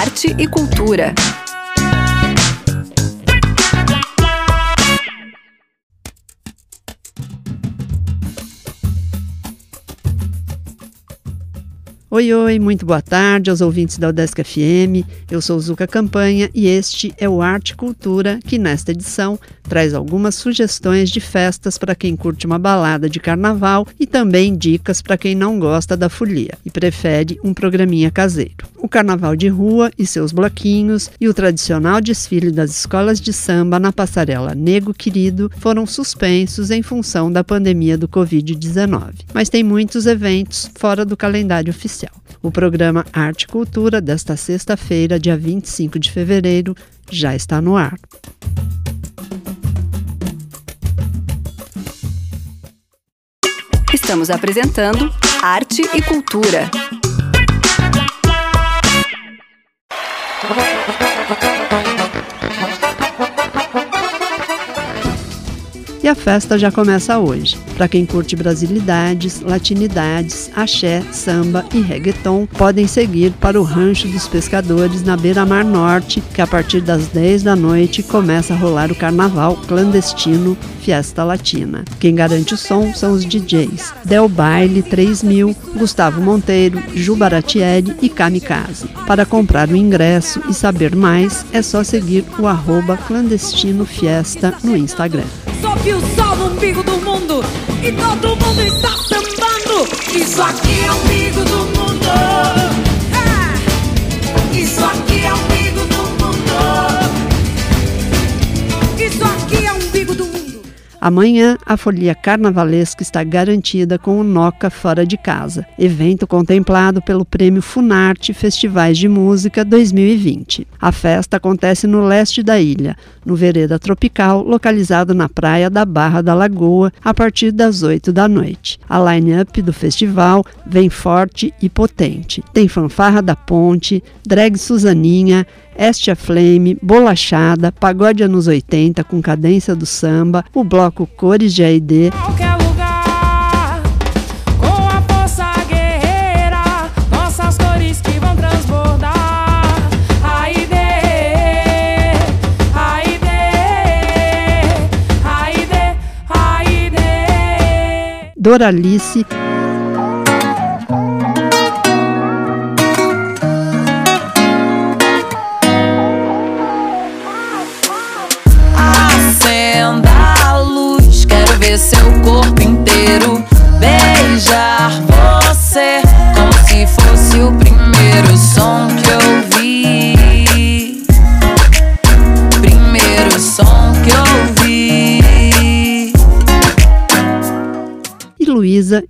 arte e cultura. Oi, oi, muito boa tarde aos ouvintes da Udesc FM. Eu sou Zuka Campanha e este é o Arte Cultura, que nesta edição traz algumas sugestões de festas para quem curte uma balada de carnaval e também dicas para quem não gosta da folia e prefere um programinha caseiro. O carnaval de rua e seus bloquinhos e o tradicional desfile das escolas de samba na passarela Nego Querido foram suspensos em função da pandemia do Covid-19. Mas tem muitos eventos fora do calendário oficial. O programa Arte e Cultura desta sexta-feira, dia 25 de fevereiro, já está no ar. Estamos apresentando Arte e Cultura. E a festa já começa hoje. Para quem curte brasilidades, latinidades, axé, samba e reggaeton, podem seguir para o Rancho dos Pescadores na beira-mar norte, que a partir das 10 da noite começa a rolar o carnaval clandestino Fiesta Latina. Quem garante o som são os DJs Del Baile 3000, Gustavo Monteiro, Ju Baratieri e Kamikaze. Para comprar o ingresso e saber mais, é só seguir o arroba clandestino fiesta no Instagram. Sobe o sol no umbigo do mundo e todo mundo está sambando. Isso aqui é o umbigo do mundo. É. Isso aqui é o umbigo Amanhã, a folia carnavalesca está garantida com o Noca Fora de Casa, evento contemplado pelo Prêmio Funarte Festivais de Música 2020. A festa acontece no leste da ilha, no Vereda Tropical, localizado na praia da Barra da Lagoa, a partir das 8 da noite. A line-up do festival vem forte e potente. Tem fanfarra da ponte, drag Suzaninha, Este a Flame, Bolachada, Pagode anos 80 com cadência do samba, o bloco Cores de AID, Qualquer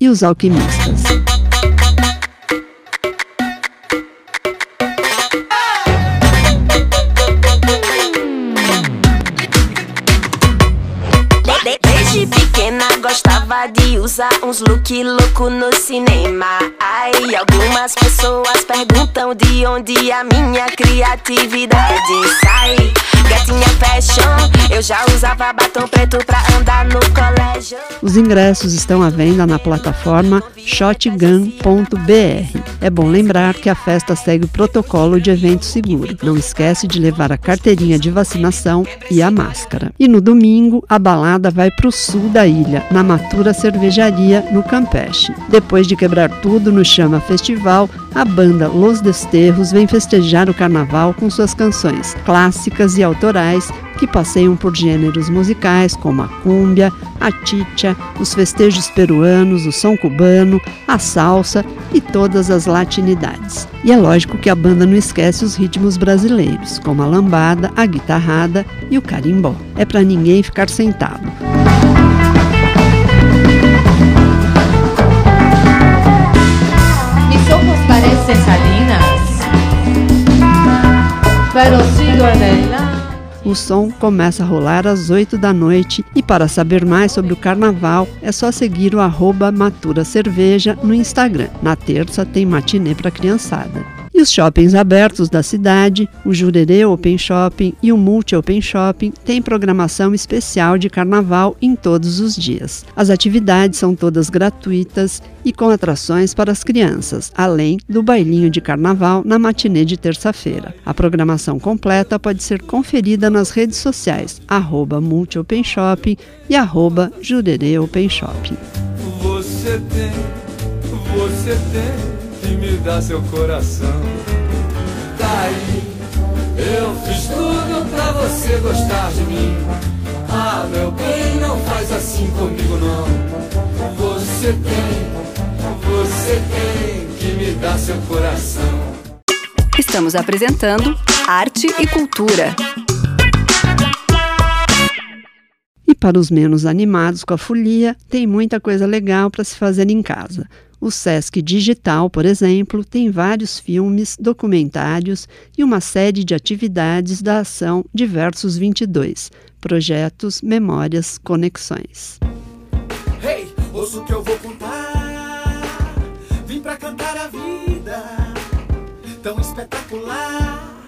e os Alquimistas. Usar uns look louco no cinema. Ai, algumas pessoas perguntam de onde a minha criatividade sai. Gatinha fashion, eu já usava batom preto pra andar no colégio. Os ingressos estão à venda na plataforma shotgun.br. É bom lembrar que a festa segue o protocolo de evento seguro. Não esquece de levar a carteirinha de vacinação e a máscara. E no domingo, a balada vai para o sul da ilha, na Matura Cervejaria, no Campeche. Depois de quebrar tudo no Chama Festival, a banda Los Desterros vem festejar o carnaval com suas canções clássicas e autorais que passeiam por gêneros musicais como a cúmbia, a chicha, os festejos peruanos, o som cubano, a salsa e todas as latinidades. E é lógico que a banda não esquece os ritmos brasileiros, como a lambada, a guitarrada e o carimbó. É para ninguém ficar sentado. Mis ojos parecen salinas, pero sigo O som começa a rolar às 8 da noite e para saber mais sobre o carnaval é só seguir o arroba Matura Cerveja no Instagram. Na terça tem matinê para criançada. E os shoppings abertos da cidade, o Jurerê Open Shopping e o Multi Open Shopping, têm programação especial de carnaval em todos os dias. As atividades são todas gratuitas e com atrações para as crianças, além do bailinho de carnaval na matinê de terça-feira. A programação completa pode ser conferida nas redes sociais, arroba Multi Open Shopping e arroba Jurerê Open Shopping. Você tem, você tem que me dar seu coração. Tá aí, eu fiz tudo pra você gostar de mim. Ah, meu bem, não faz assim comigo não. Você tem, você tem que me dar seu coração. Estamos apresentando Arte e Cultura. E para os menos animados com a folia, tem muita coisa legal para se fazer em casa. O Sesc Digital, por exemplo, tem vários filmes, documentários e uma série de atividades da ação Diversos 22, projetos, memórias, conexões. Hey, ouço que eu vou contar. Vim pra cantar a vida, tão espetacular.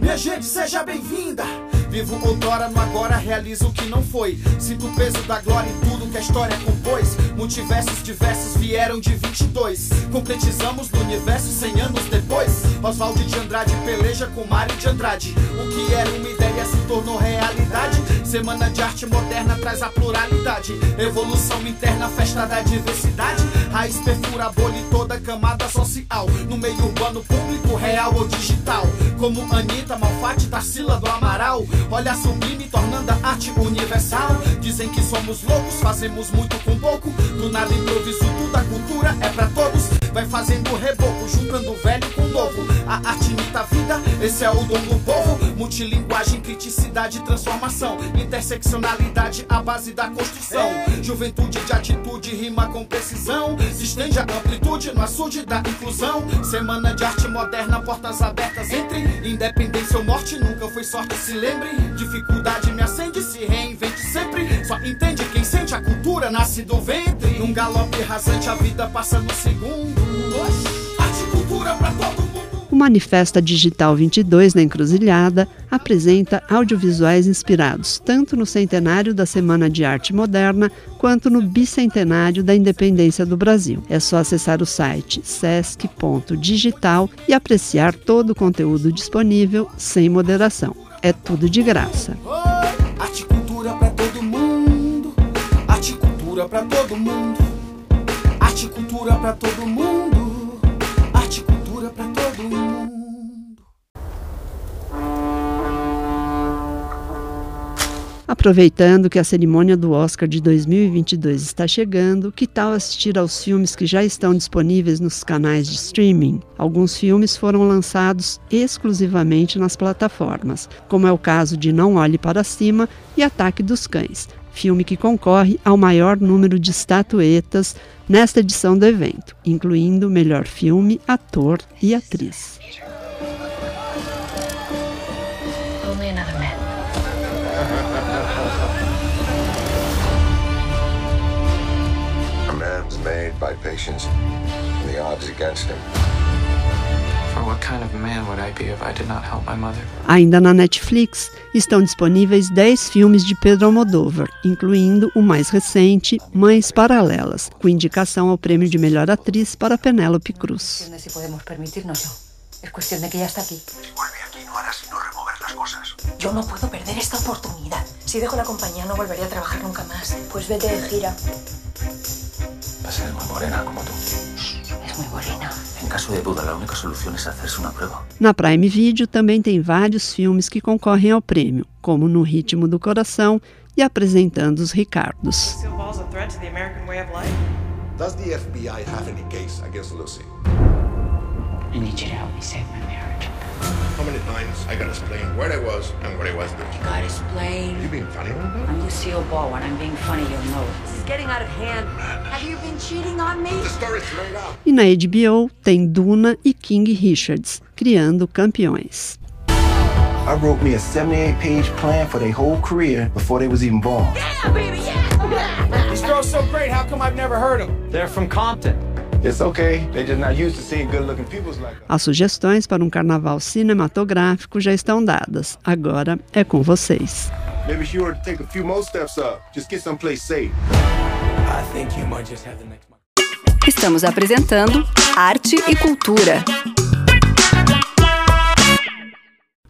Minha gente, seja bem-vinda. Vivo outrora no agora, realizo o que não foi. Sinto o peso da glória em tudo que a história compôs. Multiversos diversos vieram de 22. Concretizamos no universo 100 anos depois. Oswaldo de Andrade peleja com Mário de Andrade. O que era uma ideia se tornou realidade. Semana de arte moderna traz a pluralidade. Evolução interna, festa da diversidade. Raiz perfura a bolha e toda camada social. No meio urbano, público, real ou digital. Como Anitta, Malfatti, Tarsila do Amaral. Olha sublime, tornando a arte universal. Dizem que somos loucos, fazemos muito com pouco. Do nada improviso, tudo a cultura é pra todos. Vai fazendo reboco, juntando velho com novo. A arte imita a vida, esse é o dom do povo. Multilinguagem, criticidade, transformação. Interseccionalidade, a base da construção. Juventude de atitude, rima com precisão. Se estende a amplitude no açude da inclusão. Semana de arte moderna, portas abertas. Entre independência ou morte, nunca foi sorte, se lembre. Dificuldade me acende, se reinvente sempre. Só entende quem sente a cultura, nasce do ventre. Num galope rasante, a vida passa no segundo. Arte e cultura pra todo mundo. Manifesta Digital 22 na Encruzilhada apresenta audiovisuais inspirados tanto no centenário da Semana de Arte Moderna quanto no bicentenário da independência do Brasil. É só acessar o site sesc.digital e apreciar todo o conteúdo disponível sem moderação. É tudo de graça. Arte cultura pra todo mundo. Arte cultura pra todo mundo. Arte cultura pra todo mundo. Aproveitando que a cerimônia do Oscar de 2022 está chegando, que tal assistir aos filmes que já estão disponíveis nos canais de streaming? Alguns filmes foram lançados exclusivamente nas plataformas, como é o caso de Não Olhe para Cima e Ataque dos Cães, filme que concorre ao maior número de estatuetas nesta edição do evento, incluindo melhor filme, ator e atriz. By patience, and the odds against him. For what kind of man would I be if I did not help my mother? Ainda na Netflix estão disponíveis 10 filmes de Pedro Almodóvar, incluindo o mais recente, Mães Paralelas, com indicação ao prêmio de melhor atriz para Penélope Cruz. si podemos permitirnoslo. Es cuestión de que ya está aquí. Vuelve aquí, no harás sino remover las cosas. Yo no puedo perder esta oportunidad. Si dejo la compañía no volveré a trabajar nunca más. Pues vete de gira. A ser muy morena como tú. Es muy morena. En caso de duda, la única solución es hacerse una prueba. Na Prime Video também tem vários filmes que concorrem ao prêmio, como No Ritmo do Coração e Apresentando os Ricardos. Does the FBI have any case against Lucy? I need you to help me save my marriage. How many times I gotta explain where I was and what I was doing? God explain. You being funny right now? I'm Lucille Ball. When I'm being funny, you'll know it. This is getting out of hand. Have you been cheating on me? The story's straight up. E na HBO tem Duna e King Richards, Criando Campeões. I wrote me a 78 page plan for their whole career before they was even born. Yeah, baby, yeah! These girls so great, how come I've never heard them? They're from Compton. It's okay. They're just not used to seeing good-looking people like us. As sugestões para um carnaval cinematográfico já estão dadas. Agora é com vocês. Maybe she were to take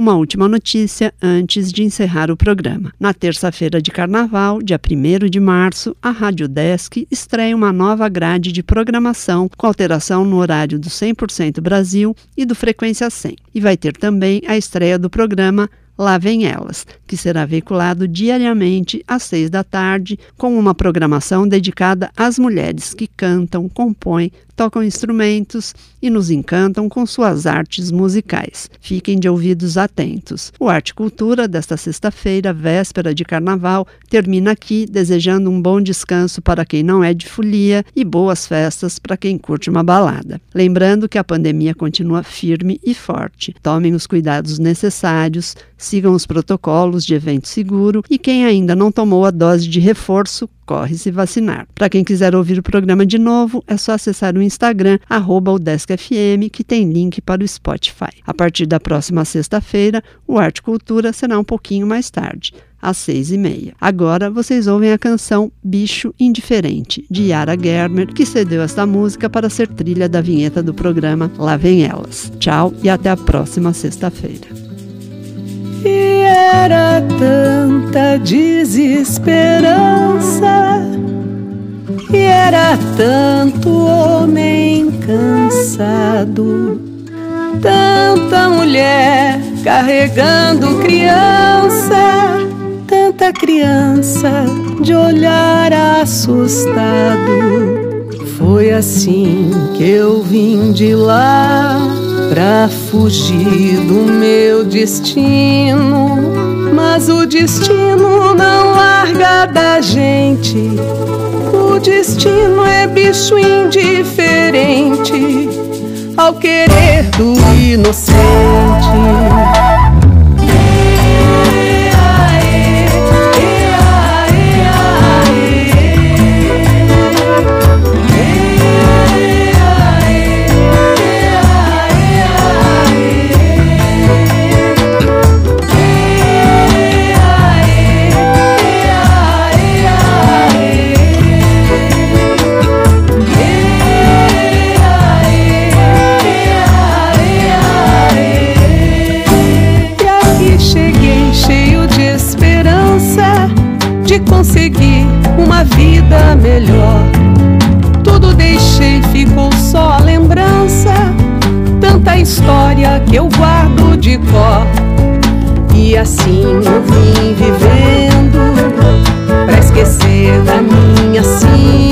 Uma última notícia antes de encerrar o programa. Na terça-feira de carnaval, dia 1 de março, a Rádio Desk estreia uma nova grade de programação com alteração no horário do 100% Brasil e do Frequência 100. E vai ter também a estreia do programa Lá Vem Elas, que será veiculado diariamente às seis da tarde, com uma programação dedicada às mulheres que cantam, compõem, tocam instrumentos e nos encantam com suas artes musicais. Fiquem de ouvidos atentos. O Arte Cultura desta sexta-feira, véspera de carnaval, termina aqui desejando um bom descanso para quem não é de folia e boas festas para quem curte uma balada. Lembrando que a pandemia continua firme e forte. Tomem os cuidados necessários, sigam os protocolos de evento seguro e quem ainda não tomou a dose de reforço, corre se vacinar. Para quem quiser ouvir o programa de novo, é só acessar o Instagram, arroba UDescFM, que tem link para o Spotify. A partir da próxima sexta-feira, o Arte Cultura será um pouquinho mais tarde às seis e meia. Agora vocês ouvem a canção Bicho Indiferente, de Yara Germer, que cedeu esta música para ser trilha da vinheta do programa Lá Vem Elas. Tchau e até a próxima sexta-feira. Era tanta desesperança, e era tanto homem cansado, tanta mulher carregando criança, tanta criança de olhar assustado. Foi assim que eu vim de lá pra fugir do meu destino. Mas o destino não larga da gente. O destino é bicho indiferente ao querer do inocente. Vida melhor. Tudo deixei, ficou só a lembrança. Tanta história que eu guardo de cor. E assim eu vim vivendo pra esquecer da minha sina.